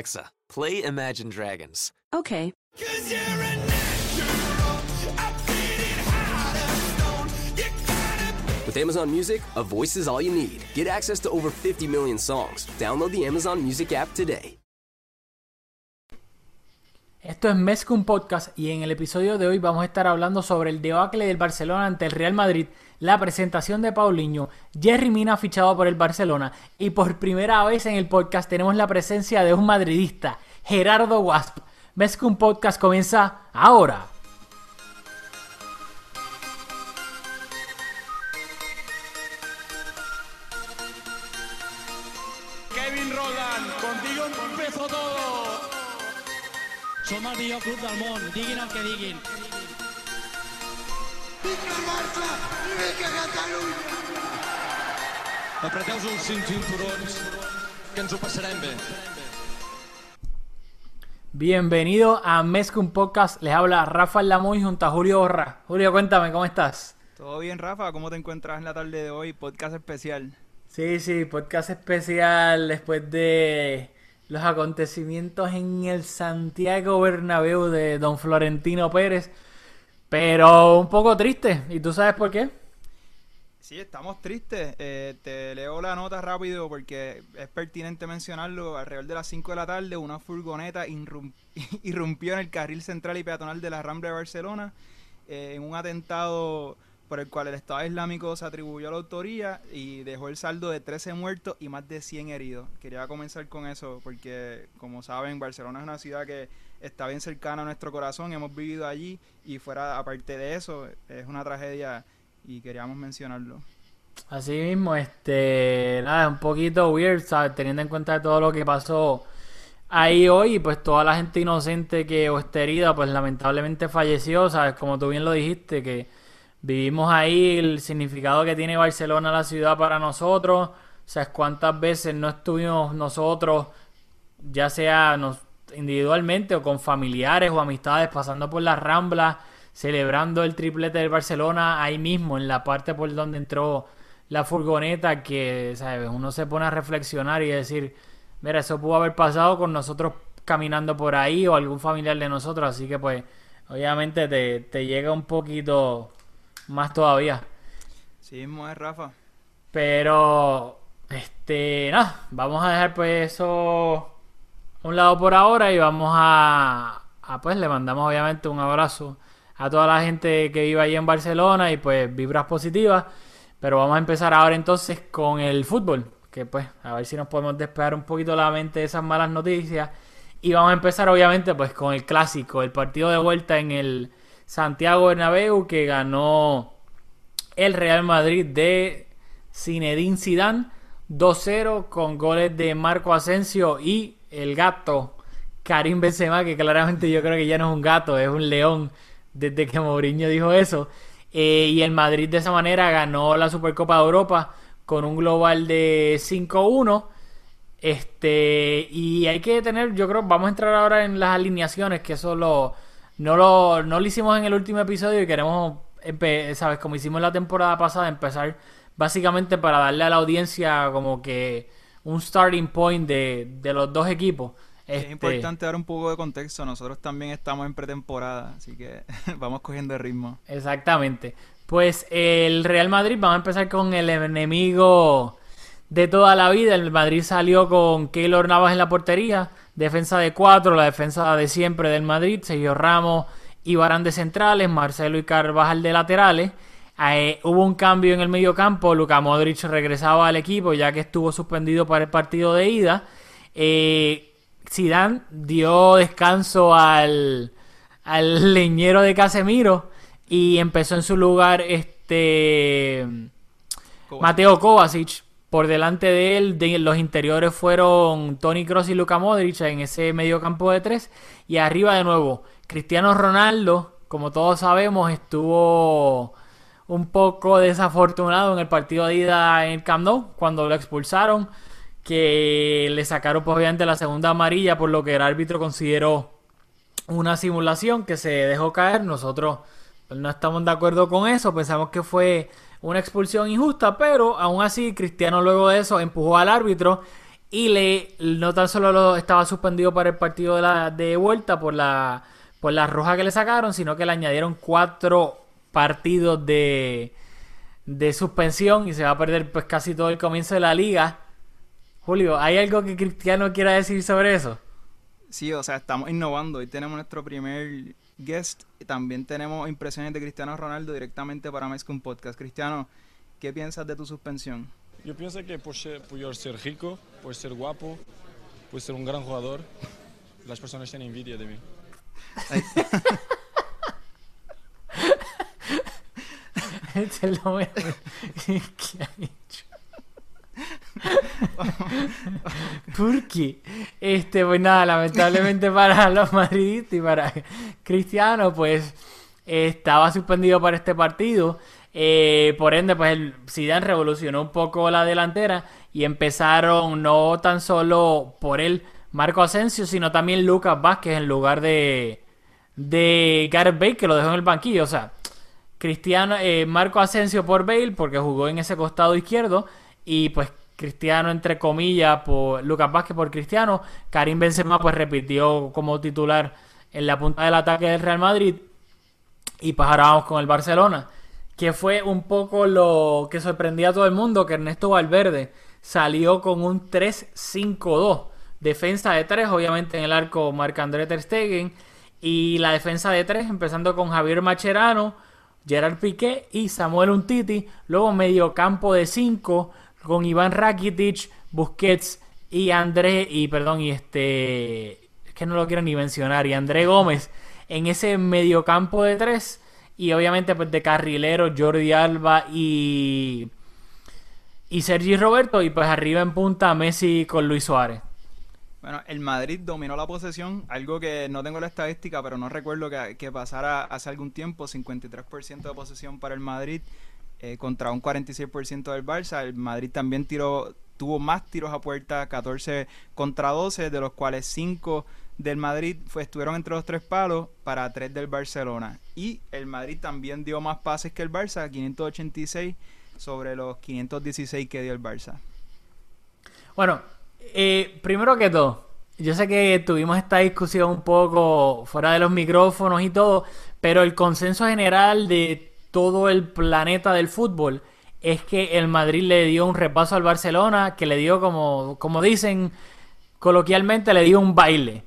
Alexa, play Imagine Dragons. Okay. With Amazon Music, a voice is all you need. Get access to over 50 million songs. Download the Amazon Music app today. Esto es Mezcum Podcast y en el episodio de hoy vamos a estar hablando sobre el debacle del Barcelona ante el Real Madrid, la presentación de Paulinho, Jerry Mina fichado por el Barcelona y por primera vez en el podcast tenemos la presencia de un madridista, Gerardo Wasp. Mezcum Podcast comienza ahora. Millor club del món, diguin el que diguin. Apreteu-vos uns cinturons, que ens ho passarem bé. Bienvenido a Mezcum Podcast, les habla Rafael Lamoy junto a Julio Borra. Julio, cuéntame, ¿cómo estás? Todo bien, Rafa, ¿cómo te encuentras en la tarde de hoy? Podcast especial. Sí, sí, podcast especial después de los acontecimientos en el Santiago Bernabéu de Don Florentino Pérez, pero un poco triste. ¿Y tú sabes por qué? Sí, estamos tristes. Eh, te leo la nota rápido porque es pertinente mencionarlo. Alrededor de las 5 de la tarde, una furgoneta irrum- irrumpió en el carril central y peatonal de la Rambla de Barcelona eh, en un atentado por el cual el Estado Islámico se atribuyó la autoría y dejó el saldo de 13 muertos y más de 100 heridos. Quería comenzar con eso porque, como saben, Barcelona es una ciudad que está bien cercana a nuestro corazón, hemos vivido allí y fuera, aparte de eso, es una tragedia y queríamos mencionarlo. Así mismo, este, nada, un poquito weird, ¿sabes? Teniendo en cuenta todo lo que pasó ahí hoy, pues toda la gente inocente que o está herida, pues lamentablemente falleció, ¿sabes? Como tú bien lo dijiste, que vivimos ahí el significado que tiene Barcelona, la ciudad para nosotros, ¿sabes? Cuántas veces no estuvimos nosotros, ya sea nos, individualmente o con familiares o amistades, pasando por las ramblas, celebrando el triplete del Barcelona ahí mismo, en la parte por donde entró la furgoneta, que ¿sabes? uno se pone a reflexionar y decir, mira, eso pudo haber pasado con nosotros caminando por ahí o algún familiar de nosotros, así que pues obviamente te, te llega un poquito más todavía. Sí mismo es, Rafa. Pero, este, nada, vamos a dejar pues eso a un lado por ahora y vamos a, a, pues le mandamos obviamente un abrazo a toda la gente que vive ahí en Barcelona y pues vibras positivas. Pero vamos a empezar ahora entonces con el fútbol, que pues a ver si nos podemos despegar un poquito la mente de esas malas noticias. Y vamos a empezar obviamente pues con el clásico, el partido de vuelta en el Santiago Bernabéu que ganó el Real Madrid de Zinedine Zidane 2-0 con goles de Marco Asensio y el gato Karim Benzema que claramente yo creo que ya no es un gato, es un león desde que Mourinho dijo eso. Eh, y el Madrid de esa manera ganó la Supercopa de Europa con un global de 5-1. Este, y hay que tener, yo creo, vamos a entrar ahora en las alineaciones, que eso lo, no, lo, no lo hicimos en el último episodio y queremos, ¿sabes? Como hicimos la temporada pasada, empezar básicamente para darle a la audiencia como que un starting point de, de los dos equipos. Es Este, importante dar un poco de contexto. Nosotros también estamos en pretemporada, así que vamos cogiendo el ritmo. Exactamente. Pues el Real Madrid, vamos a empezar con el enemigo de toda la vida. El Madrid salió con Keylor Navas en la portería, defensa de cuatro, la defensa de siempre del Madrid, Sergio Ramos y Barán de centrales, Marcelo y Carvajal de laterales. Eh, hubo un cambio en el medio campo, Luka Modric regresaba al equipo ya que estuvo suspendido para el partido de ida. Eh, Zidane dio descanso al, al leñero de Casemiro y empezó en su lugar este Mateo Kovacic. Por delante de él, de los interiores fueron Tony Kroos y Luka Modric en ese medio campo de tres. Y arriba de nuevo, Cristiano Ronaldo, como todos sabemos, estuvo un poco desafortunado en el partido de ida en el Camp Nou, cuando lo expulsaron, que le sacaron pues, obviamente la segunda amarilla, por lo que el árbitro consideró una simulación que se dejó caer. Nosotros no estamos de acuerdo con eso, pensamos que fue una expulsión injusta, pero aún así Cristiano luego de eso empujó al árbitro Y le, no tan solo lo, estaba suspendido para el partido de, la, de vuelta por la, por roja que le sacaron, sino que le añadieron cuatro partidos de, de suspensión y se va a perder pues casi todo el comienzo de la liga. Julio, ¿hay algo que Cristiano quiera decir sobre eso? Sí, o sea, estamos innovando. Hoy tenemos nuestro primer guest. También tenemos impresiones de Cristiano Ronaldo directamente para un podcast. Cristiano, ¿qué piensas de tu suspensión? Yo pienso que por ser, por ser rico, por ser guapo, por ser un gran jugador, las personas tienen envidia de mí. Este es lo mejor que ha hecho. ¿Por qué? Este, pues nada, lamentablemente para los madridistas y para Cristiano, pues estaba suspendido para este partido. Eh, por ende, pues el Zidane revolucionó un poco la delantera y empezaron no tan solo por él Marco Asensio, sino también Lucas Vázquez en lugar de de Gareth Bale que lo dejó en el banquillo, o sea, Cristiano eh, Marco Asensio por Bale porque jugó en ese costado izquierdo y pues Cristiano entre comillas por Lucas Vázquez por Cristiano, Karim Benzema pues repitió como titular en la punta del ataque del Real Madrid y pues ahora vamos con el Barcelona que fue un poco lo que sorprendía a todo el mundo, que Ernesto Valverde salió con un 3-5-2. Defensa de 3, obviamente en el arco Marc-André Ter Stegen. Y la defensa de 3, empezando con Javier Macherano, Gerard Piqué y Samuel Untiti. Luego medio campo de 5 con Iván Rakitic, Busquets y André, y perdón, y este, es que no lo quiero ni mencionar, y André Gómez en ese mediocampo de 3 y obviamente, pues de carrilero, Jordi Alba y. Y Sergi Roberto. Y pues arriba en punta Messi con Luis Suárez. Bueno, el Madrid dominó la posesión, algo que no tengo la estadística, pero no recuerdo que, pasara hace algún tiempo, 53% de posesión para el Madrid eh, contra un 46% del Barça. El Madrid también tiró, tuvo más tiros a puerta, 14 contra 12, de los cuales 5 del Madrid estuvieron entre los tres palos para tres del Barcelona. Y el Madrid también dio más pases que el Barça, 586 sobre los 516 que dio el Barça. Bueno, eh, primero que todo, yo sé que tuvimos esta discusión un poco fuera de los micrófonos y todo, pero el consenso general de todo el planeta del fútbol es que el Madrid le dio un repaso al Barcelona, que le dio como, como dicen coloquialmente, le dio un baile.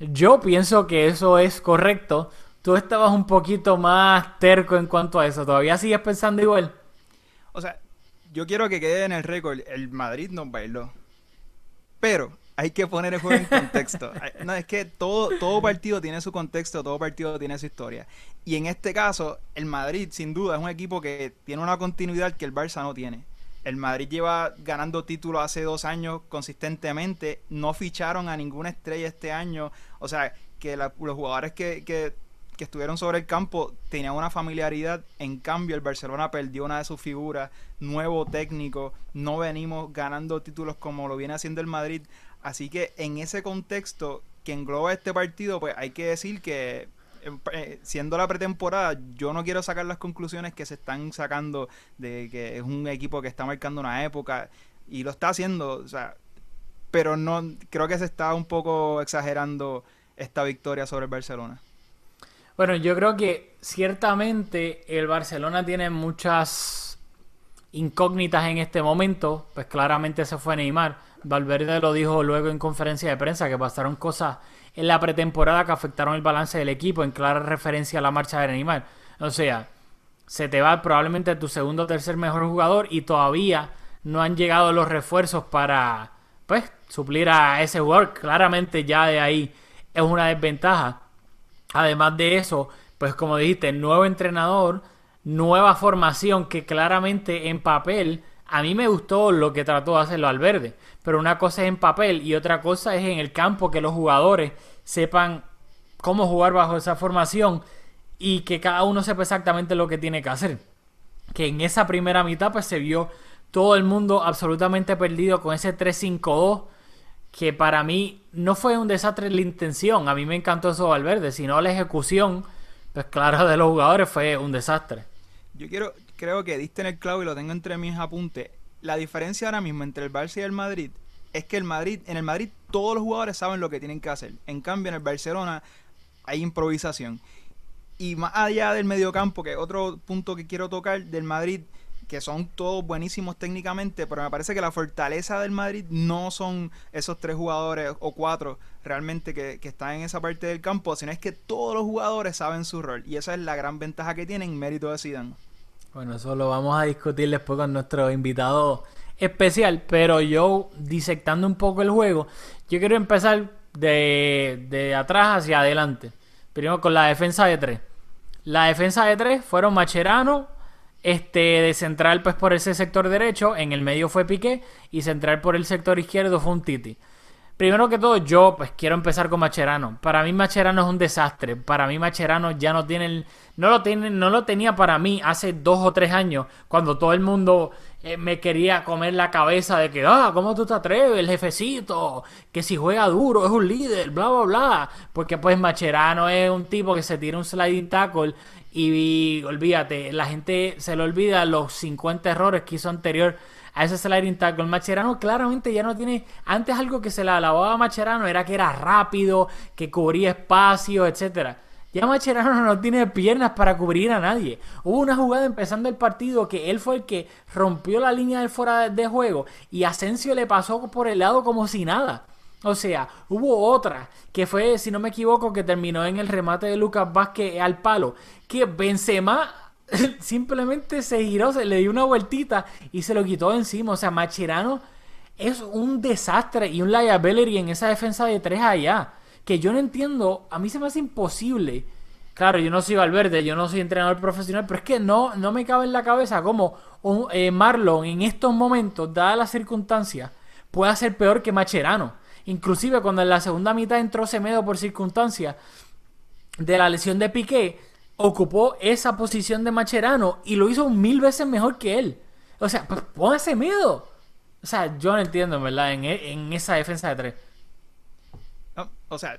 Yo pienso que eso es correcto. Tú estabas un poquito más terco en cuanto a eso. ¿Todavía sigues pensando igual? O sea, yo quiero que quede en el récord. El Madrid nos bailó. Pero hay que poner el juego en contexto. No, es que todo, todo partido tiene su contexto, todo partido tiene su historia. Y en este caso, el Madrid, sin duda, es un equipo que tiene una continuidad que el Barça no tiene. El Madrid lleva ganando títulos hace dos años consistentemente. No ficharon a ninguna estrella este año. O sea, que los jugadores que, que, estuvieron sobre el campo tenían una familiaridad. En cambio, el Barcelona perdió una de sus figuras. Nuevo técnico. No venimos ganando títulos como lo viene haciendo el Madrid. Así que en ese contexto que engloba este partido, pues hay que decir que eh, siendo la pretemporada, yo no quiero sacar las conclusiones que se están sacando de que es un equipo que está marcando una época y lo está haciendo, o sea, pero no creo que se está un poco exagerando esta victoria sobre el Barcelona. Bueno, yo creo que ciertamente el Barcelona tiene muchas incógnitas en este momento, pues claramente se fue Neymar. Valverde lo dijo luego en conferencia de prensa que pasaron cosas en la pretemporada que afectaron el balance del equipo, en clara referencia a la marcha de Neymar. O sea, se te va probablemente tu segundo o tercer mejor jugador y todavía no han llegado los refuerzos para, pues, suplir a ese jugador. Claramente ya de ahí es una desventaja. Además de eso, pues como dijiste, nuevo entrenador, nueva formación que claramente en papel a mí me gustó lo que trató de hacerlo Valverde, pero una cosa es en papel y otra cosa es en el campo que los jugadores sepan cómo jugar bajo esa formación y que cada uno sepa exactamente lo que tiene que hacer. Que en esa primera mitad pues se vio todo el mundo absolutamente perdido con ese 3-5-2 que para mí no fue un desastre la intención, a mí me encantó eso Valverde, sino la ejecución, pues claro, de los jugadores fue un desastre. Yo quiero, creo que diste en el clavo y lo tengo entre mis apuntes. La diferencia ahora mismo entre el Barça y el Madrid es que el Madrid, en el Madrid todos los jugadores saben lo que tienen que hacer. En cambio, en el Barcelona hay improvisación. Y más allá del mediocampo, que otro punto que quiero tocar del Madrid, que son todos buenísimos técnicamente, pero me parece que la fortaleza del Madrid no son esos tres jugadores o cuatro realmente que están en esa parte del campo, sino es que todos los jugadores saben su rol. Y esa es la gran ventaja que tienen, mérito de Zidane. Bueno, eso lo vamos a discutir después con nuestro invitado especial, pero yo disectando un poco el juego, yo quiero empezar de, de atrás hacia adelante. Primero con la defensa de tres. La defensa de tres fueron Macherano, este de central pues por ese sector derecho, en el medio fue Piqué y central por el sector izquierdo fue un Titi. Primero que todo, yo pues quiero empezar con Macherano. Para mí Macherano es un desastre. Para mí Macherano ya no tiene el, no lo tiene, no lo tenía para mí hace dos o tres años cuando todo el mundo eh, me quería comer la cabeza de que ah cómo tú te atreves el jefecito que si juega duro es un líder bla bla bla porque pues Macherano es un tipo que se tira un sliding tackle y, olvídate la gente se le olvida los 50 errores que hizo anterior a ese sliding tackle. Macherano claramente ya no tiene. Antes algo que se le alababa a Macherano era que era rápido, que cubría espacio, etcétera. Ya Macherano no tiene piernas para cubrir a nadie. Hubo una jugada empezando el partido que él fue el que rompió la línea de fuera de juego y Asensio le pasó por el lado como si nada. O sea, hubo otra que fue, si no me equivoco, que terminó en el remate de Lucas Vázquez al palo. Que Benzema simplemente se giró, se le dio una vueltita y se lo quitó encima. O sea, Macherano es un desastre y un liability en esa defensa de tres allá. Que yo no entiendo, a mí se me hace imposible. Claro, yo no soy Valverde, yo no soy entrenador profesional, pero es que no, no me cabe en la cabeza cómo un, eh, Marlon en estos momentos, dadas las circunstancias, puede ser peor que Macherano. Inclusive cuando en la segunda mitad entró Semedo por circunstancias de la lesión de Piqué, ocupó esa posición de Macherano y lo hizo mil veces mejor que él. O sea, pues póngase miedo. O sea, yo no entiendo, ¿verdad? En, e, en esa defensa de tres. O sea,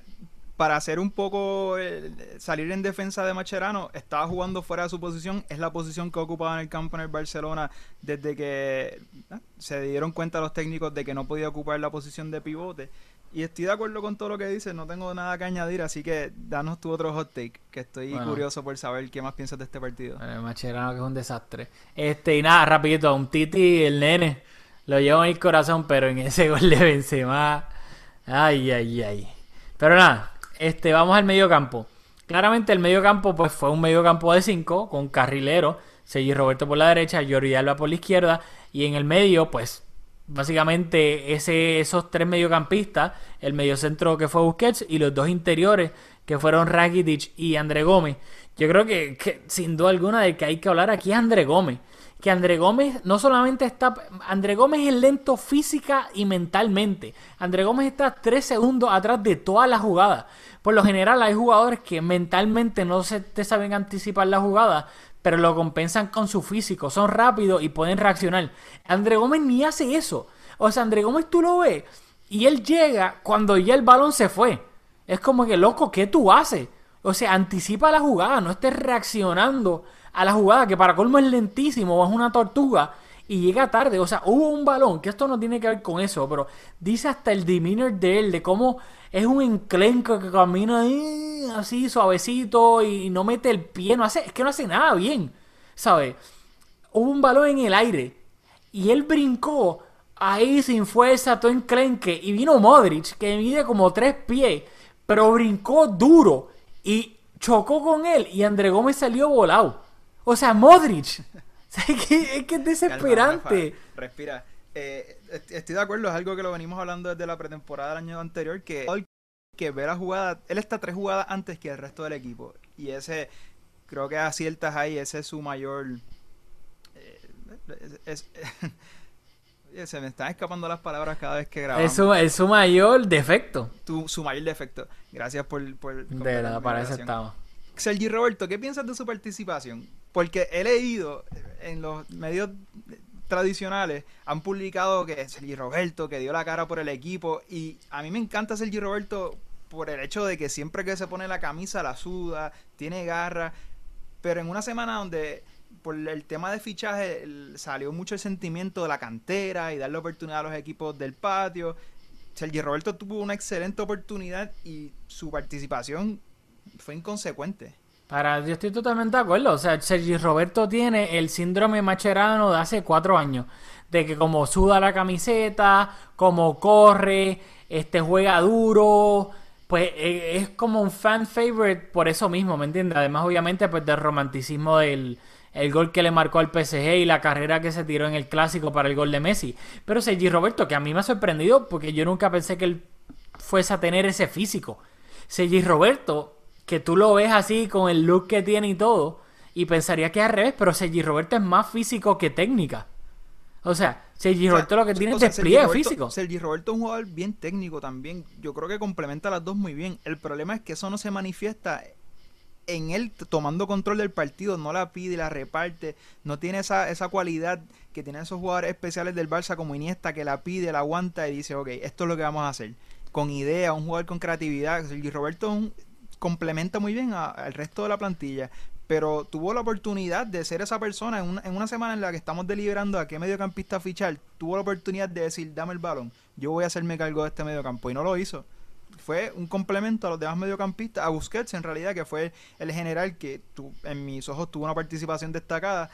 para hacer un poco eh, salir en defensa de Macherano, estaba jugando fuera de su posición. Es la posición que ocupaba en el campo en el Barcelona desde que se dieron cuenta los técnicos de que no podía ocupar la posición de pivote. Y estoy de acuerdo con todo lo que dices, no tengo nada que añadir, así que danos tu otro hot take, que estoy Bueno. curioso por saber qué más piensas de este partido. El Macherano que es un desastre. Este, y nada, rapidito, un Titi, el nene, lo llevo en el corazón, pero en ese gol de Benzema, ay, ay, ay. Pero nada, este, vamos al medio campo. Claramente el medio campo pues fue un medio campo de 5 con carrilero, Sergi Roberto por la derecha, Jordi Alba por la izquierda y en el medio pues básicamente ese, esos tres mediocampistas, el mediocentro que fue Busquets y los dos interiores que fueron Rakitic y André Gómez. Yo creo que, sin duda alguna de que hay que hablar aquí es André Gómez. Que André Gómez no solamente está... André Gómez es lento física y mentalmente. André Gómez está tres segundos atrás de todas las jugadas. Por lo general hay jugadores que mentalmente no se te saben anticipar la jugada, pero lo compensan con su físico. Son rápidos y pueden reaccionar. André Gómez ni hace eso. O sea, André Gómez tú lo ves y él llega cuando ya el balón se fue. Es como que, loco, ¿qué tú haces? O sea, anticipa la jugada, no estés reaccionando a la jugada, que para colmo es lentísimo, o es una tortuga, y llega tarde. O sea, hubo un balón, que esto no tiene que ver con eso, pero dice hasta el demeanor de él, de cómo es un enclenco que camina ahí, así suavecito y no mete el pie, no hace, es que no hace nada bien, ¿sabes? Hubo un balón en el aire y él brincó ahí sin fuerza, todo enclenque, y vino Modric, que mide como tres pies, pero brincó duro y chocó con él y André Gómez salió volado. O sea, Modric. Es que es, que es desesperante. Calma, Rafa, respira. Eh, est- estoy de acuerdo, es algo que lo venimos hablando desde la pretemporada del año anterior, que que ver la jugada, él está tres jugadas antes que el resto del equipo. Y ese, creo que aciertas ahí, ese es su mayor... eh, es- es- se me están escapando las palabras cada vez que grabamos. Es su, es su mayor defecto. Tu- su mayor defecto. Gracias por... por De mi para eso estamos. Sergi Roberto, ¿qué piensas de su participación? Porque he leído en los medios tradicionales, han publicado que Sergi Roberto, que dio la cara por el equipo, y a mí me encanta Sergi Roberto por el hecho de que siempre que se pone la camisa la suda, tiene garra, pero en una semana donde por el tema de fichaje salió mucho el sentimiento de la cantera y darle oportunidad a los equipos del patio. Sergi Roberto tuvo una excelente oportunidad y su participación fue inconsecuente. Para, yo estoy totalmente de acuerdo. O sea, Sergi Roberto tiene el síndrome macherano de hace cuatro años. De que como suda la camiseta, como corre, este juega duro. Pues eh, es como un fan favorite por eso mismo, ¿me entiendes? Además, obviamente, pues del romanticismo del el gol que le marcó al PSG y la carrera que se tiró en el clásico para el gol de Messi. Pero Sergi Roberto, que a mí me ha sorprendido porque yo nunca pensé que él fuese a tener ese físico. Sergi Roberto, que tú lo ves así con el look que tiene y todo, y pensaría que es al revés, pero Sergi Roberto es más físico que técnica. O sea, Sergi O sea, Roberto lo que tiene o es despliegue Sergi Roberto- físico. Sergi Roberto es un jugador bien técnico también. Yo creo que complementa a las dos muy bien. El problema es que eso no se manifiesta en él tomando control del partido. No la pide la reparte. No tiene esa, esa cualidad que tienen esos jugadores especiales del Barça como Iniesta que la pide, la aguanta y dice, ok, esto es lo que vamos a hacer. Con idea, un jugador con creatividad. Sergi Roberto es un- complementa muy bien al resto de la plantilla. Pero tuvo la oportunidad de ser esa persona en una, en una semana en la que estamos deliberando a qué mediocampista fichar. Tuvo la oportunidad de decir, dame el balón, yo voy a hacerme cargo de este mediocampo. Y no lo hizo. Fue un complemento a los demás mediocampistas, a Busquets en realidad, que fue el general que tu- en mis ojos tuvo una participación destacada.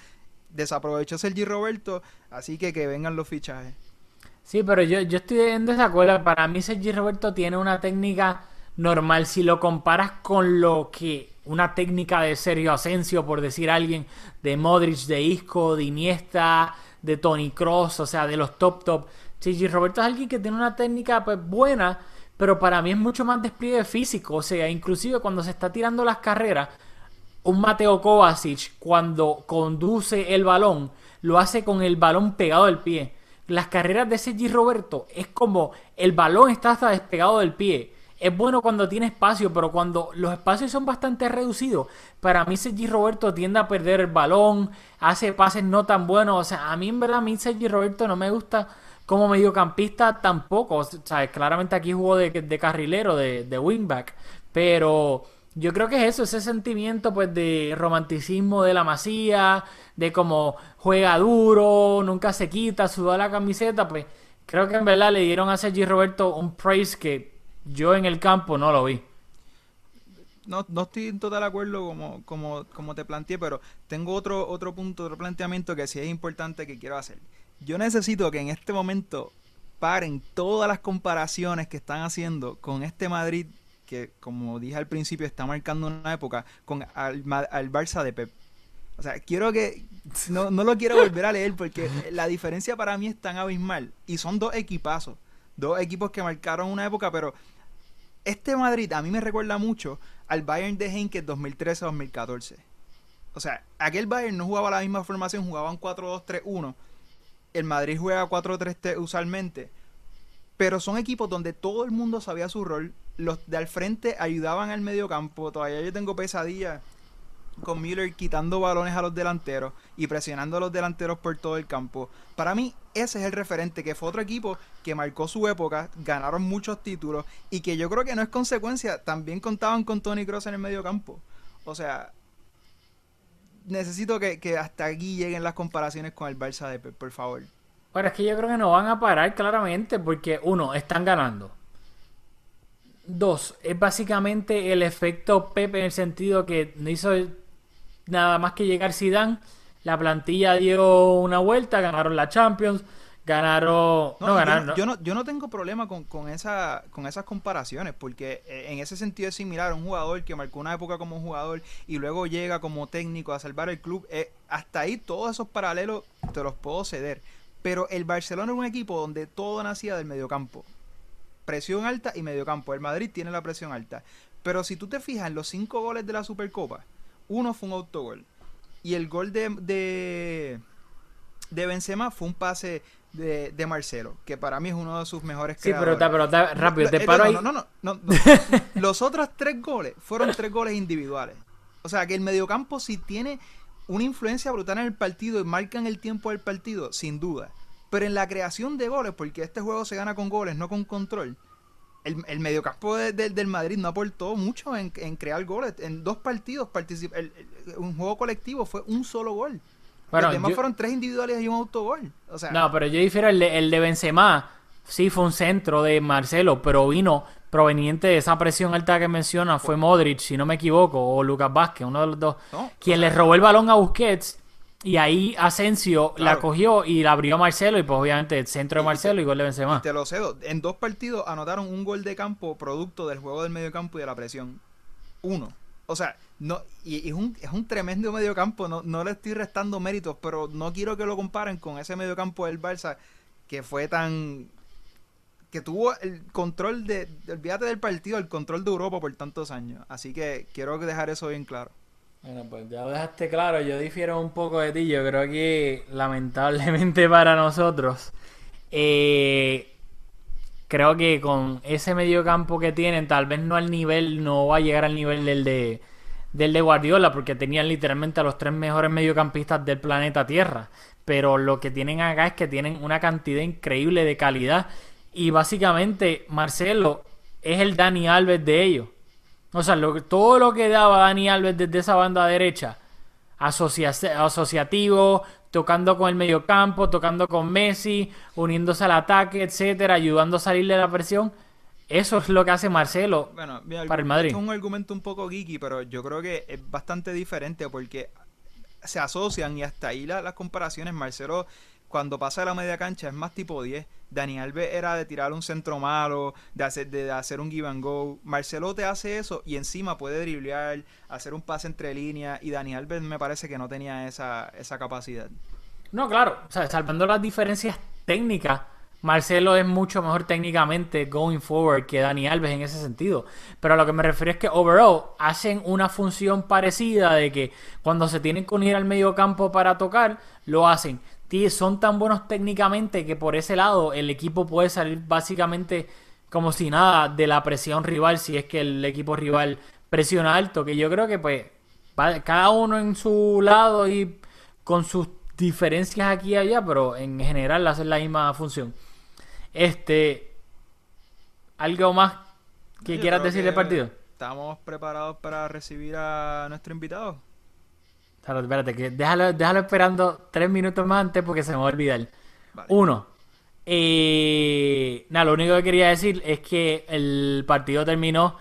Desaprovechó Sergi Roberto, así que que vengan los fichajes. Sí, pero yo, yo estoy en desacuerdo. Para mí Sergi Roberto tiene una técnica normal. Si lo comparas con lo que una técnica de Sergio Asensio, por decir alguien, de Modric, de Isco, de Iniesta, de Tony Cross, o sea, de los top top. Sergi Roberto es alguien que tiene una técnica pues buena, pero para mí es mucho más despliegue físico. O sea, inclusive cuando se está tirando las carreras, un Mateo Kovacic cuando conduce el balón lo hace con el balón pegado del pie. Las carreras de Sergi Roberto es como el balón está hasta despegado del pie. Es bueno cuando tiene espacio, pero cuando los espacios son bastante reducidos, para mí Sergi Roberto tiende a perder el balón, hace pases no tan buenos. O sea, a mí en verdad, a mí Sergi Roberto no me gusta como mediocampista tampoco. O sea, claramente aquí jugó de, de carrilero, de, de wingback. Pero yo creo que es eso, ese sentimiento pues de romanticismo de la masía, de como juega duro, nunca se quita, suda la camiseta, pues creo que en verdad le dieron a Sergi Roberto un praise que yo en el campo no lo vi. no, no estoy en total acuerdo como, como, como te planteé, pero tengo otro, otro punto, otro planteamiento que sí es importante que quiero hacer. Yo necesito que en este momento paren todas las comparaciones que están haciendo con este Madrid que, como dije al principio, está marcando una época con al, al Barça de Pep. O sea, quiero que... No, no lo quiero volver a leer porque la diferencia para mí es tan abismal. Y son dos equipazos. Dos equipos que marcaron una época, pero este Madrid a mí me recuerda mucho al Bayern de Henke 2013-2014. O sea, aquel Bayern no jugaba la misma formación, jugaban 4-2-3-1. El Madrid juega 4-3-3 usualmente. Pero son equipos donde todo el mundo sabía su rol. Los de al frente ayudaban al medio campo. Todavía yo tengo pesadillas con Müller quitando balones a los delanteros y presionando a los delanteros por todo el campo. Para mí, ese es el referente, que fue otro equipo que marcó su época, ganaron muchos títulos y que yo creo que no es consecuencia, también contaban con Tony Cross en el medio campo. O sea, necesito que, hasta aquí lleguen las comparaciones con el Barça de Pep, por favor. Bueno, es que yo creo que no van a parar claramente porque, uno, están ganando. Dos, es básicamente el efecto Pepe en el sentido que hizo nada más que llegar Zidane, la plantilla dio una vuelta, ganaron la Champions, ganaron... No, ganaron, yo no yo no tengo problema con, con esa con esas comparaciones porque eh, en ese sentido es similar a un jugador que marcó una época como jugador y luego llega como técnico a salvar el club eh, hasta ahí todos esos paralelos te los puedo ceder. Pero el Barcelona es un equipo donde todo nacía del mediocampo. Presión alta y mediocampo. El Madrid tiene la presión alta. Pero si tú te fijas en los cinco goles de la Supercopa uno fue un autogol y el gol de, de de Benzema fue un pase de, de Marcelo, que para mí es uno de sus mejores Sí, pero, creadores. ta- pero ta- rápido, te eh, paro no, ahí. no, no, no, no, no. Los otros tres goles fueron tres goles individuales. O sea, que el mediocampo sí tiene una influencia brutal en el partido y marcan el tiempo del partido, sin duda. Pero en la creación de goles, porque este juego se gana con goles, no con control, el, el mediocampo de- de- del Madrid no aportó mucho en, en crear goles. En dos partidos, particip- el- el- un juego colectivo fue un solo gol. Bueno, Los demás yo- fueron tres individuales y un autogol. O sea, No, pero yo difiero el de, el de Benzema. Sí, fue un centro de Marcelo, pero vino proveniente de esa presión alta que menciona. Fue Modric, si no me equivoco, o Lucas Vázquez, uno de los dos. No, quien o sea- le robó el balón a Busquets. Y ahí Asensio la cogió y la abrió Marcelo. Y pues obviamente el centro de Marcelo y gol de Benzema. te lo cedo. En dos partidos anotaron un gol de campo producto del juego del medio campo y de la presión. Uno. O sea, no, y, y es, un, es un tremendo medio campo. No, no le estoy restando méritos, pero no quiero que lo comparen con ese medio campo del Barça que fue tan. que tuvo el control de. Olvídate del partido, el control de Europa por tantos años. Así que quiero dejar eso bien claro. Bueno, pues ya lo dejaste claro, yo difiero un poco de ti, yo creo que lamentablemente para nosotros, eh, creo que con ese mediocampo que tienen, tal vez no al nivel, no va a llegar al nivel del de, del de Guardiola, porque tenían literalmente a los tres mejores mediocampistas del planeta Tierra, pero lo que tienen acá es que tienen una cantidad increíble de calidad y básicamente Marcelo es el Dani Alves de ellos. O sea, lo, todo lo que daba Dani Alves desde esa banda derecha, asocia- asociativo, tocando con el mediocampo, tocando con Messi, uniéndose al ataque, etcétera, ayudando a salir de la presión. Eso es lo que hace Marcelo Bueno, mi para el Madrid. es un argumento un poco geeky, pero yo creo que es bastante diferente porque se asocian y hasta ahí la- las comparaciones. Marcelo, cuando pasa de la media cancha, es más tipo 10. Dani Alves era de tirar un centro malo, de hacer, de hacer un give and go. Marcelo te hace eso y encima puede driblear, hacer un pase entre líneas. Y Dani Alves me parece que no tenía esa, esa capacidad. No, claro, o sea, salvando las diferencias técnicas, Marcelo es mucho mejor técnicamente going forward que Dani Alves en ese sentido. Pero a lo que me refiero es que overall hacen una función parecida de que cuando se tienen que unir al medio campo para tocar, lo hacen. Son tan buenos técnicamente que por ese lado el equipo puede salir básicamente como si nada de la presión rival si es que el equipo rival presiona alto. Que yo creo que pues cada uno en su lado y con sus diferencias aquí y allá, pero en general hacen la misma función. Este, ¿algo más que Yo quieras decir del partido? Estamos preparados para recibir a nuestro invitado. Espérate, espérate, que déjalo, déjalo esperando tres minutos más antes porque se me va a olvidar. Vale. Uno, eh, nada, lo único que quería decir es que el partido terminó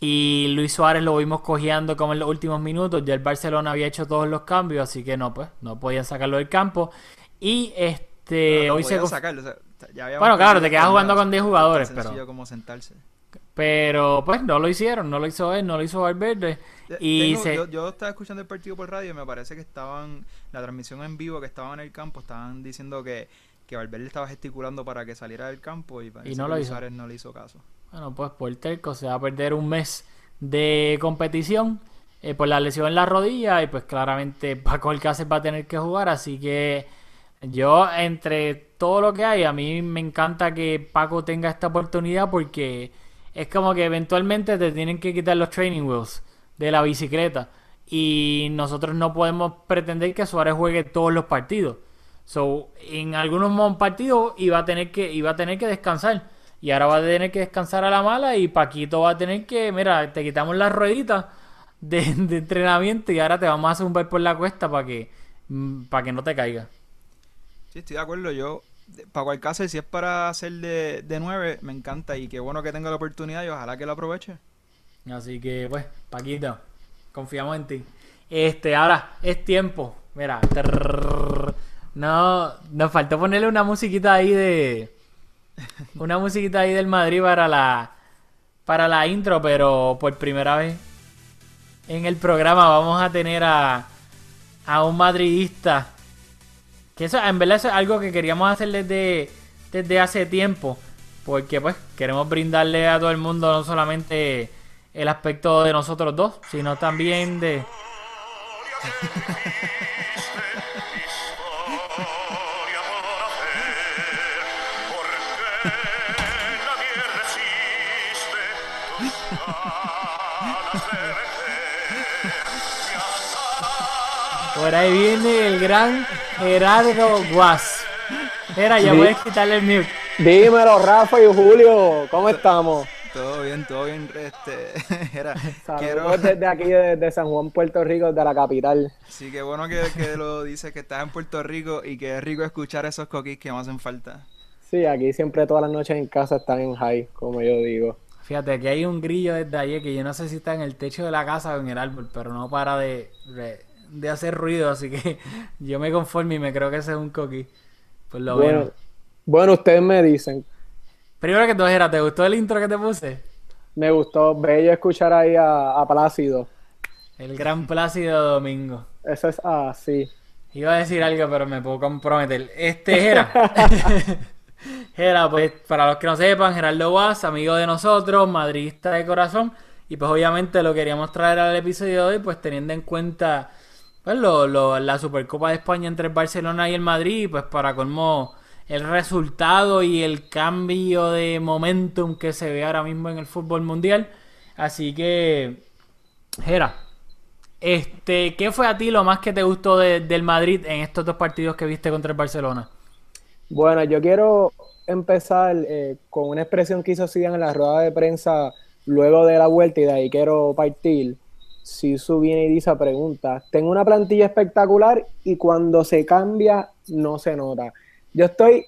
y Luis Suárez lo vimos cojeando como en los últimos minutos. Ya el Barcelona había hecho todos los cambios, así que no, pues, no podían sacarlo del campo. Y este, no hoy se podían conf- sacarlo, o sea, ya habíamos Bueno, claro, te quedas jugando con 10 o sea, jugadores, pero- como sentarse. Pero pues no lo hicieron, no lo hizo él, no lo hizo Valverde. Y tengo- se... yo, yo estaba escuchando el partido por radio y me parece que estaban, la transmisión en vivo que estaban en el campo, estaban diciendo que, que Valverde estaba gesticulando para que saliera del campo y, parece no que lo hizo. No le hizo caso. Bueno, pues por terco se va a perder un mes de competición eh, por la lesión en la rodilla y pues claramente Paco Alcácer va a tener que jugar, así que yo entre todo lo que hay, a mí me encanta que Paco tenga esta oportunidad porque es como que eventualmente te tienen que quitar los training wheels de la bicicleta y nosotros no podemos pretender que Suárez juegue todos los partidos. So, en algunos partidos iba a tener que iba a tener que descansar y ahora va a tener que descansar a la mala y Paquito va a tener que, mira, te quitamos las rueditas de, entrenamiento y ahora te vamos a zumbar por la cuesta para que para que no te caiga. Sí, estoy de acuerdo. Yo, Paco Alcácer, si es para hacer de, de 9, me encanta y qué bueno que tenga la oportunidad y ojalá que lo aproveche. Así que, pues, Paquito, confiamos en ti. Este, ahora es tiempo. Mira, no, nos faltó ponerle una musiquita ahí de, una musiquita ahí del Madrid para la, para la intro, pero por primera vez en el programa vamos a tener a, a un madridista. Que eso, en verdad, eso es algo que queríamos hacer desde, desde hace tiempo. Porque, pues, queremos brindarle a todo el mundo no solamente el aspecto de nosotros dos, sino también de. Por ahí viene el gran Gerardo Guas. Era, ya Sí. puedes quitarle el mute. Dímelo, Rafa y Julio, ¿cómo estamos? Todo bien, bien, todo bien. Este, era, quiero... Saludos desde aquí, desde San Juan, Puerto Rico, de la capital. Sí, qué bueno que, que lo dices, que estás en Puerto Rico y que es rico escuchar esos coquis que me hacen falta. Sí, aquí siempre todas las noches en casa están en high, como yo digo. Fíjate que hay un grillo desde ayer que yo no sé si está en el techo de la casa o en el árbol, pero no para de, de, de hacer ruido, así que yo me conformo y me creo que ese es un coquí. Pues lo Bueno, veo. bueno, ustedes me dicen. Primero que todo, Jera, ¿te gustó el intro que te puse? Me gustó bello escuchar ahí a, a Plácido. El gran Plácido Domingo. Eso es así. Iba a decir algo, pero me puedo comprometer. Este Jera. Jera, pues para los que no sepan, Gerardo Guas, amigo de nosotros, madridista de corazón. Y pues obviamente lo queríamos traer al episodio de hoy, pues teniendo en cuenta pues, lo, lo- la Supercopa de España entre el Barcelona y el Madrid, pues para colmo el resultado y el cambio de momentum que se ve ahora mismo en el fútbol mundial. Así que, Jera, este, ¿qué fue a ti lo más que te gustó de- del Madrid en estos dos partidos que viste contra el Barcelona? Bueno, yo quiero empezar eh, con una expresión que hizo Zidane en la rueda de prensa luego de la vuelta y de ahí quiero partir. Sisu viene y dice, pregunta, tengo una plantilla espectacular y cuando se cambia no se nota. Yo estoy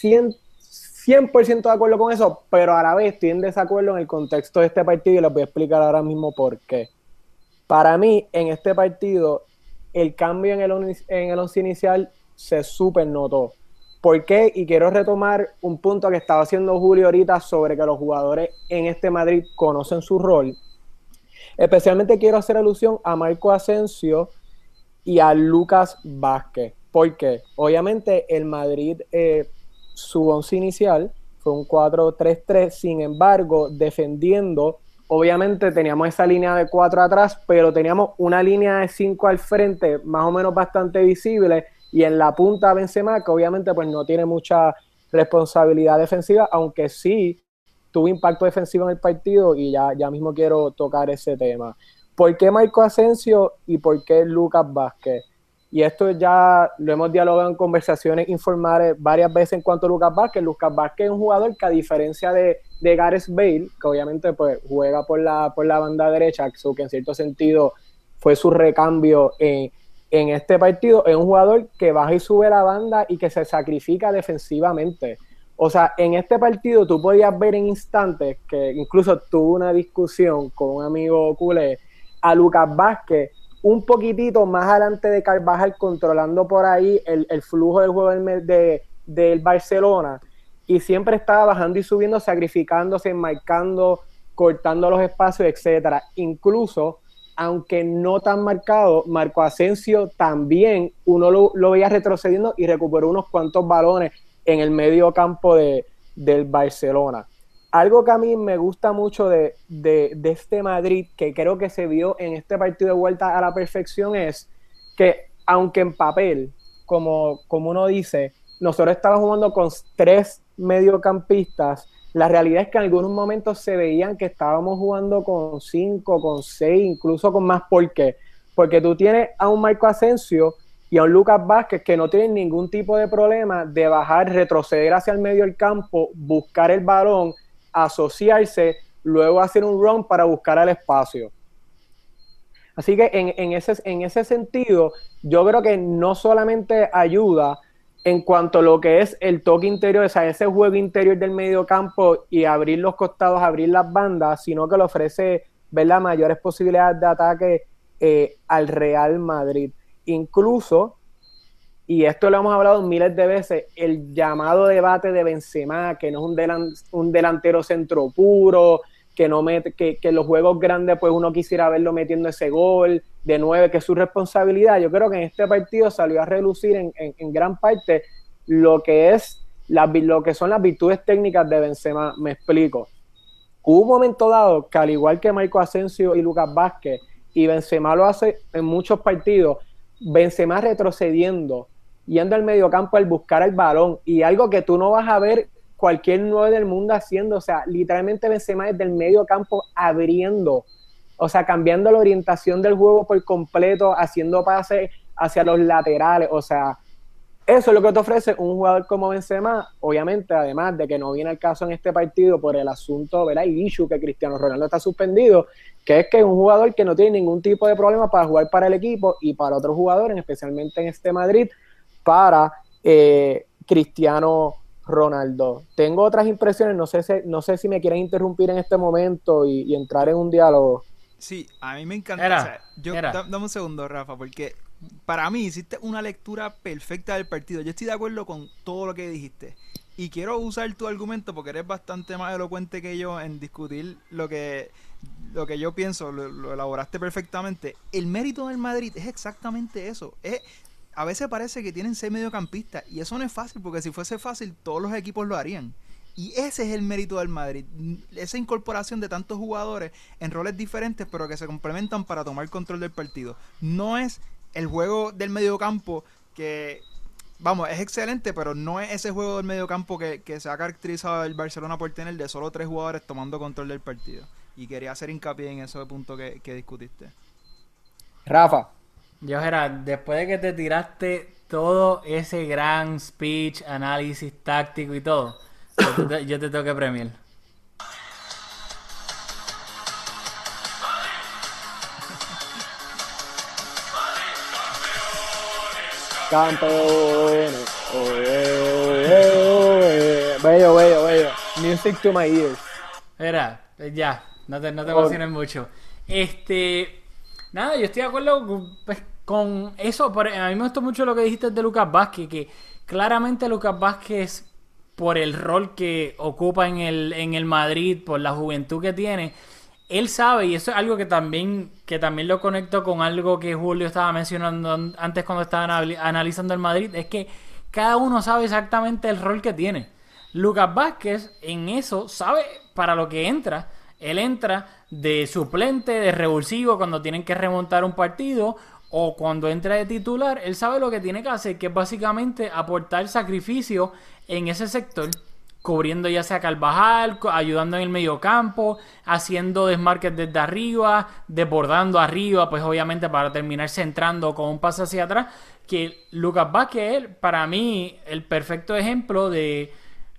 100%, 100 de acuerdo con eso, pero a la vez estoy en desacuerdo en el contexto de este partido y les voy a explicar ahora mismo por qué. Para mí, en este partido, el cambio en el, en el once inicial se super notó. ¿Por qué? Y quiero retomar un punto que estaba haciendo Julio ahorita sobre que los jugadores en este Madrid conocen su rol. Especialmente quiero hacer alusión a Marco Asensio y a Lucas Vázquez. Porque obviamente el Madrid, eh, su once inicial fue un 4-3-3, sin embargo, defendiendo, obviamente teníamos esa línea de 4 atrás, pero teníamos una línea de 5 al frente, más o menos bastante visible, y en la punta Benzema, que obviamente pues no tiene mucha responsabilidad defensiva, aunque sí tuvo impacto defensivo en el partido y ya, ya mismo quiero tocar ese tema. ¿Por qué Marco Asensio y por qué Lucas Vázquez? Y esto ya lo hemos dialogado en conversaciones informales varias veces en cuanto a Lucas Vázquez. Lucas Vázquez es un jugador que a diferencia de, de Gareth Bale, que obviamente pues juega por la, por la banda derecha, que en cierto sentido fue su recambio en, en este partido, es un jugador que baja y sube la banda y que se sacrifica defensivamente. O sea, en este partido tú podías ver en instantes que incluso tuve una discusión con un amigo culé a Lucas Vázquez un poquitito más adelante de Carvajal controlando por ahí el, el flujo del juego del, de, del Barcelona y siempre estaba bajando y subiendo, sacrificándose, marcando, cortando los espacios, etcétera. Incluso, aunque no tan marcado, Marco Asensio también uno lo, lo veía retrocediendo y recuperó unos cuantos balones en el medio campo de, del Barcelona. Algo que a mí me gusta mucho de, de, de, este Madrid, que creo que se vio en este partido de vuelta a la perfección, es que aunque en papel, como, como uno dice, nosotros estábamos jugando con tres mediocampistas, la realidad es que en algunos momentos se veían que estábamos jugando con cinco, con seis, incluso con más. ¿Por qué? Porque tú tienes a un Marco Asensio y a un Lucas Vázquez que no tienen ningún tipo de problema de bajar, retroceder hacia el medio del campo, buscar el balón, asociarse, luego hacer un run para buscar el espacio. Así que en, en, ese, en ese sentido, yo creo que no solamente ayuda en cuanto a lo que es el toque interior, o sea, ese juego interior del medio campo y abrir los costados, abrir las bandas, sino que le ofrece ¿verdad? mayores posibilidades de ataque eh, al Real Madrid. Incluso, y esto lo hemos hablado miles de veces, el llamado debate de Benzema, que no es un, delan, un delantero centro puro, que no mete, que, que, los juegos grandes pues uno quisiera verlo metiendo ese gol de nueve, que es su responsabilidad. Yo creo que en este partido salió a relucir en, en, gran parte lo que es la, lo que son las virtudes técnicas de Benzema. Me explico. Hubo un momento dado que al igual que Marco Asensio y Lucas Vázquez, y Benzema lo hace en muchos partidos, Benzema retrocediendo, yendo al mediocampo al buscar el balón, y algo que tú no vas a ver cualquier nueve del mundo haciendo, o sea, literalmente Benzema desde el medio campo abriendo, o sea, cambiando la orientación del juego por completo, haciendo pases hacia los laterales, o sea, eso es lo que te ofrece un jugador como Benzema, obviamente, además de que no viene al caso en este partido por el asunto, ¿verdad? Y issue que Cristiano Ronaldo está suspendido, que es que es un jugador que no tiene ningún tipo de problema para jugar para el equipo y para otros jugadores, especialmente en este Madrid, para eh, Cristiano Ronaldo. Tengo otras impresiones, no sé, si, no sé si me quieren interrumpir en este momento y, entrar en un diálogo. Sí, a mí me encanta. yo, dame un segundo, Rafa, porque para mí hiciste una lectura perfecta del partido. Yo estoy de acuerdo con todo lo que dijiste. Y quiero usar tu argumento porque eres bastante más elocuente que yo en discutir lo que, lo que yo pienso, lo, elaboraste perfectamente. El mérito del Madrid es exactamente eso. Es, a veces parece que tienen seis mediocampistas y eso no es fácil porque si fuese fácil todos los equipos lo harían. Y ese es el mérito del Madrid. Esa incorporación de tantos jugadores en roles diferentes pero que se complementan para tomar control del partido. No es el juego del mediocampo que, vamos, es excelente, pero no es ese juego del mediocampo que, que se ha caracterizado el Barcelona por tener de solo tres jugadores tomando control del partido. Y quería hacer hincapié en ese punto que, discutiste. Rafa. Yo, Gerard, después de que te tiraste todo ese gran speech, análisis táctico y todo, yo te, yo te tengo que premiar. Campeones. Bello, bello, bello. Music to my ears. Era, ya, no te, no te emociones mucho. Este, nada, yo estoy de acuerdo con, pues, con eso. a mí me gustó mucho lo que dijiste de Lucas Vázquez, que claramente Lucas Vázquez, por el rol que ocupa en el, en el Madrid, por la juventud que tiene, él sabe, y eso es algo que también, que también lo conecto con algo que Julio estaba mencionando antes cuando estaban analizando el Madrid, es que cada uno sabe exactamente el rol que tiene. Lucas Vázquez en eso sabe para lo que entra. Él entra de suplente, de revulsivo cuando tienen que remontar un partido o cuando entra de titular. Él sabe lo que tiene que hacer, que es básicamente aportar sacrificio en ese sector cubriendo ya sea Carvajal, ayudando en el medio campo, haciendo desmarques desde arriba, desbordando arriba, pues obviamente para terminar centrando con un pase hacia atrás, que Lucas Vázquez es para mí el perfecto ejemplo de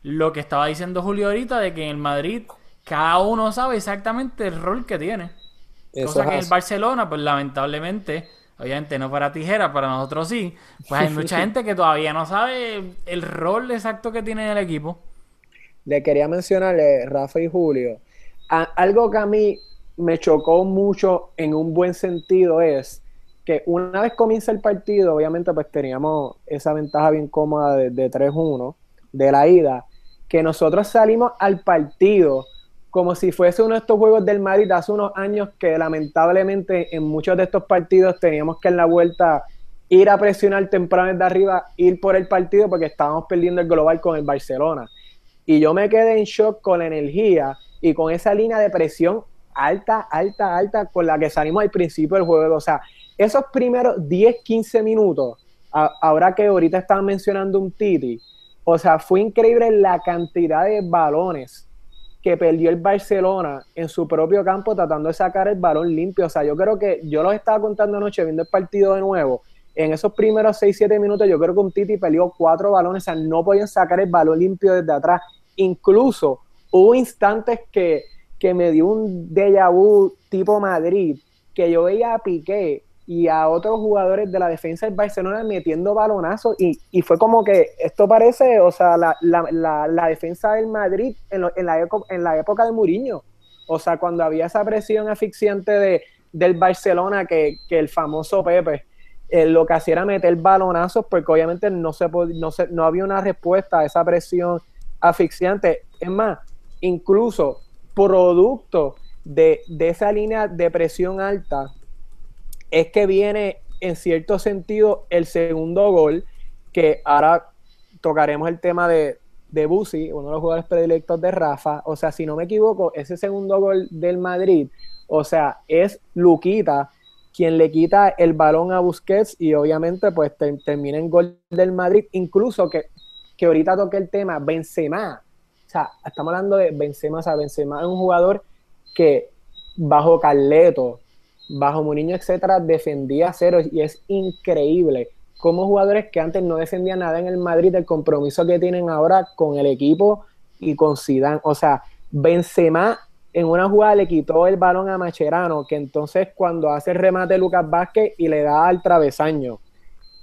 lo que estaba diciendo Julio ahorita, de que en el Madrid cada uno sabe exactamente el rol que tiene. Cosa que en el Barcelona, pues lamentablemente, obviamente no para tijera, para nosotros sí, pues hay mucha gente que todavía no sabe el rol exacto que tiene el equipo le quería mencionarle, Rafa y Julio, algo que a mí me chocó mucho en un buen sentido es que una vez comienza el partido, obviamente pues teníamos esa ventaja bien cómoda de, 3-1 de la ida, que nosotros salimos al partido como si fuese uno de estos juegos del Madrid hace unos años que lamentablemente en muchos de estos partidos teníamos que en la vuelta ir a presionar temprano desde arriba, ir por el partido porque estábamos perdiendo el global con el Barcelona. Y yo me quedé en shock con la energía y con esa línea de presión alta, alta, alta con la que salimos al principio del juego. O sea, esos primeros 10, 15 minutos, ahora que ahorita estaban mencionando un Titi, o sea, fue increíble la cantidad de balones que perdió el Barcelona en su propio campo tratando de sacar el balón limpio. O sea, yo creo que yo los estaba contando anoche viendo el partido de nuevo. En esos primeros 6, 7 minutos, yo creo que un Titi perdió cuatro balones. O sea, no podían sacar el balón limpio desde atrás. Incluso hubo instantes que, me dio un déjà vu tipo Madrid, que yo veía a Piqué y a otros jugadores de la defensa del Barcelona metiendo balonazos y, fue como que esto parece, o sea, la, la, la, defensa del Madrid en, en, la en la época de Mourinho. O sea, cuando había esa presión asfixiante de, del Barcelona que, el famoso Pepe eh, lo que hacía era meter balonazos porque obviamente no, se, no, se, no había una respuesta a esa presión asfixiante. Es más, incluso producto de, esa línea de presión alta, es que viene en cierto sentido el segundo gol, que ahora tocaremos el tema de, de Busi, uno de los jugadores predilectos de Rafa. O sea, si no me equivoco, ese segundo gol del Madrid, o sea, es Luquita quien le quita el balón a Busquets y obviamente pues termina en gol del Madrid, incluso que que ahorita toque el tema, Benzema. O sea, estamos hablando de Benzema, o sea, Benzema es un jugador que bajo Carleto, bajo Mourinho, etcétera, defendía cero y es increíble como jugadores que antes no defendían nada en el Madrid, el compromiso que tienen ahora con el equipo y con Zidane. O sea, Benzema en una jugada le quitó el balón a Macherano, que entonces cuando hace el remate Lucas Vázquez y le da al travesaño,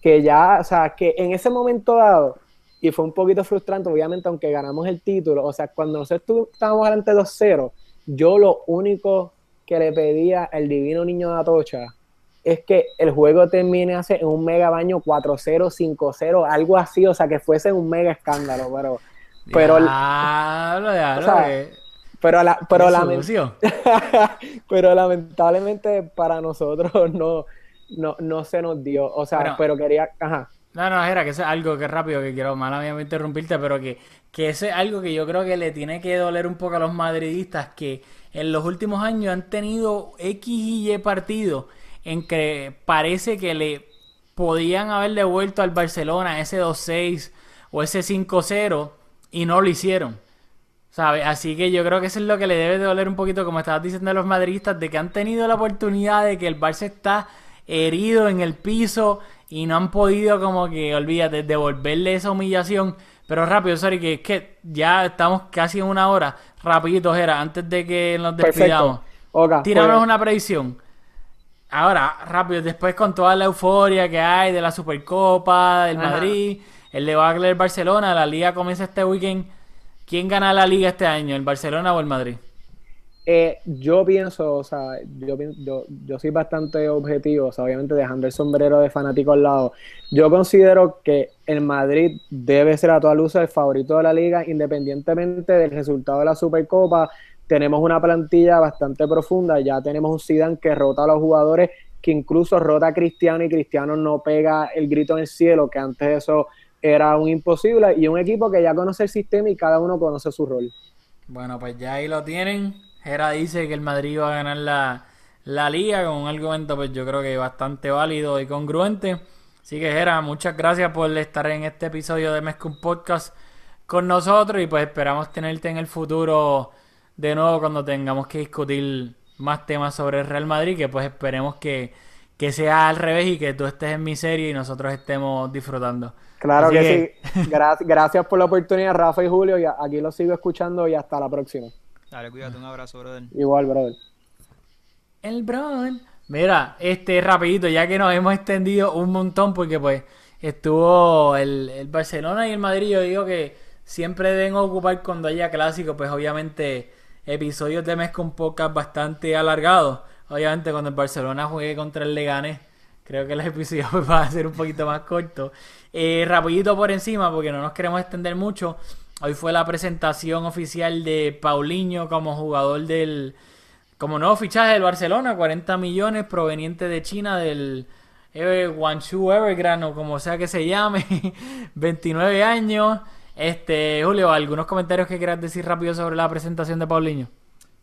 que ya, o sea, que en ese momento dado, y fue un poquito frustrante, obviamente, aunque ganamos el título, o sea, cuando nosotros estábamos delante 2-0, yo lo único que le pedía al divino niño de Atocha es que el juego termine hace en un mega baño 4-0, 5-0, algo así, o sea, que fuese un mega escándalo, pero... pero Diablo, diablo, o sea, que- pero, la, pero, qué lamen- sucio. pero lamentablemente para nosotros no, no, no se nos dio. O sea, Bueno. pero quería, ajá. No, no, era que eso es algo que rápido que quiero, mala mía interrumpirte, pero que, que eso es algo que yo creo que le tiene que doler un poco a los madridistas, que en los últimos años han tenido X y Y partidos en que parece que le podían haber devuelto al Barcelona ese 2-6 o ese 5-0 y no lo hicieron. ¿Sabe? Así que yo creo que eso es lo que le debe de doler un poquito, como estabas diciendo a los madridistas, de que han tenido la oportunidad de que el Barça está herido en el piso y no han podido como que, olvídate, devolverle esa humillación. Pero rápido, sorry, que es que ya estamos casi en una hora. Rapidito, Jera, antes de que nos despidamos. Perfecto. Oka, Tíranos pues, una predicción. Ahora, rápido, después con toda la euforia que hay de la Supercopa, del Ajá. Madrid, el debacle del Barcelona, la liga comienza este weekend. ¿Quién gana la liga este año, el Barcelona o el Madrid? Eh, yo pienso, o sea, yo, yo, yo soy bastante objetivo, o sea, obviamente dejando el sombrero de fanático al lado. Yo considero que el Madrid debe ser a toda luz el favorito de la liga, independientemente del resultado de la Supercopa. Tenemos una plantilla bastante profunda, ya tenemos un Zidane que rota a los jugadores, que incluso rota a Cristiano y Cristiano no pega el grito en el cielo, que antes eso era un imposible, y un equipo que ya conoce el sistema y cada uno conoce su rol. Bueno, pues ya ahí lo tienen. Jera dice que el Madrid va a ganar la, la liga con un argumento, pues yo creo que bastante válido y congruente. Así que, Jera, muchas gracias por estar en este episodio de Mezcum Podcast con nosotros y pues esperamos tenerte en el futuro de nuevo cuando tengamos que discutir más temas sobre el Real Madrid, que pues esperemos que, que sea al revés y que tú estés en mi serie y nosotros estemos disfrutando. Claro que, sí. Gra- gracias por la oportunidad, Rafa y Julio. Y aquí los sigo escuchando y hasta la próxima. Dale, cuídate, un abrazo, brother. Igual, brother. El Bron. Mira, este rapidito, ya que nos hemos extendido un montón porque pues estuvo el, el Barcelona y el Madrid, yo digo que siempre deben ocupar cuando haya clásicos, pues obviamente episodios de mes con podcast bastante alargados. Obviamente cuando el Barcelona juegue contra el Leganés, creo que los episodios pues, van a ser un poquito más cortos. Eh, rapidito por encima, porque no nos queremos extender mucho. Hoy fue la presentación oficial de Paulinho como jugador del, como nuevo fichaje del Barcelona, 40 millones proveniente de China del eh, Guangzhou Evergrande o como sea que se llame, 29 años. Este, Julio, algunos comentarios que quieras decir rápido sobre la presentación de Paulinho.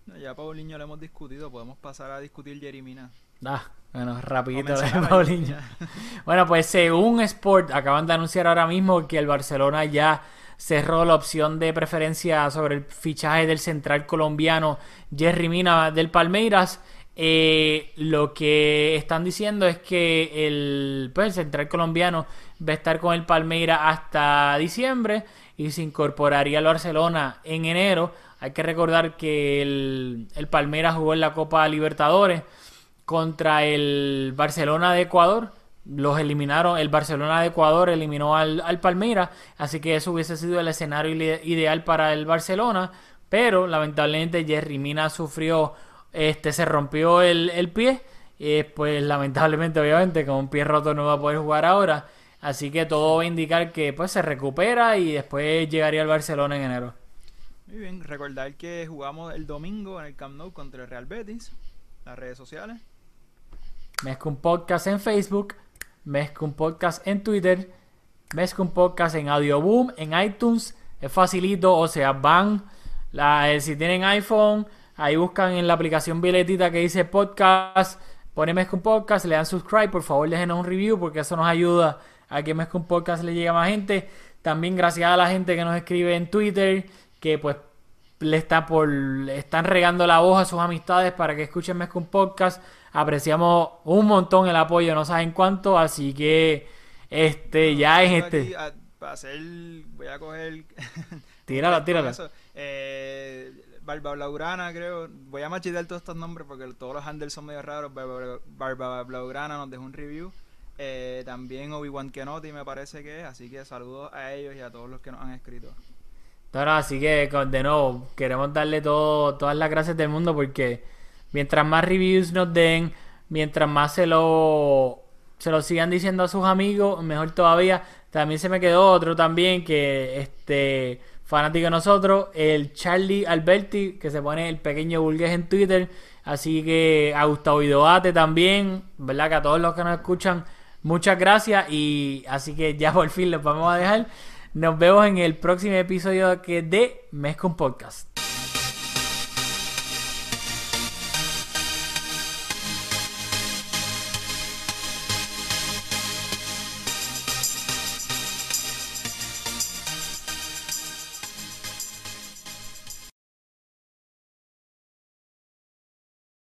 No, Ya Paulinho lo hemos discutido, podemos pasar a discutir Jerimina. Ah, bueno, rapidito de Paulinho. Bueno, pues según Sport, acaban de anunciar ahora mismo que el Barcelona ya cerró la opción de preferencia sobre el fichaje del central colombiano Jerry Mina del Palmeiras. Eh, lo que están diciendo es que el, pues, el central colombiano va a estar con el Palmeiras hasta diciembre y se incorporaría al Barcelona en enero. Hay que recordar que el, el Palmeiras jugó en la Copa Libertadores contra el Barcelona de Ecuador. Los eliminaron, el Barcelona de Ecuador eliminó al, al Palmeiras, así que eso hubiese sido el escenario ide- ideal para el Barcelona, pero lamentablemente Jerry Mina sufrió, este, se rompió el, el pie, y pues lamentablemente obviamente con un pie roto no va a poder jugar ahora, así que todo va a indicar que pues se recupera y después llegaría al Barcelona en enero. Muy bien, recordar que jugamos el domingo en el Camp Nou contra el Real Betis. Las redes sociales. Mezcla un podcast en Facebook, mezcla un podcast en Twitter, mezcla un podcast en Audioboom, en iTunes, es facilito, o sea, van, la, eh, si tienen iPhone, ahí buscan en la aplicación biletita que dice podcast, ponen mezcla un podcast, le dan subscribe, por favor déjenos un review porque eso nos ayuda a que mezcla un podcast le llegue a más gente. También gracias a la gente que nos escribe en Twitter, que pues le está por le están regando la voz a sus amistades para que escuchen Mezcla un podcast. Apreciamos un montón el apoyo, no saben cuánto, así que Este, ya Tengo este. aquí a- para hacer, voy a coger. Tírala, tírala. Eh, Barba Blaugrana, creo. Voy a machetear todos estos nombres porque todos los handles son medio raros. Barba, Barba Blaugrana nos dejó un review. Eh, también Obi-Wan Kenobi me parece que es. Así que saludos a ellos y a todos los que nos han escrito. No, así que de nuevo, queremos darle todo, todas las gracias del mundo porque mientras más reviews nos den, mientras más se lo, se lo sigan diciendo a sus amigos, mejor todavía. También se me quedó otro también que este fanático de nosotros, el Charlie Alberti, que se pone el pequeño burgués en Twitter. Así que a Gustavo Idoate también, ¿verdad? Que a todos los que nos escuchan, muchas gracias. Y así que ya por fin los vamos a dejar. Nos vemos en el próximo episodio de Mes con Podcast.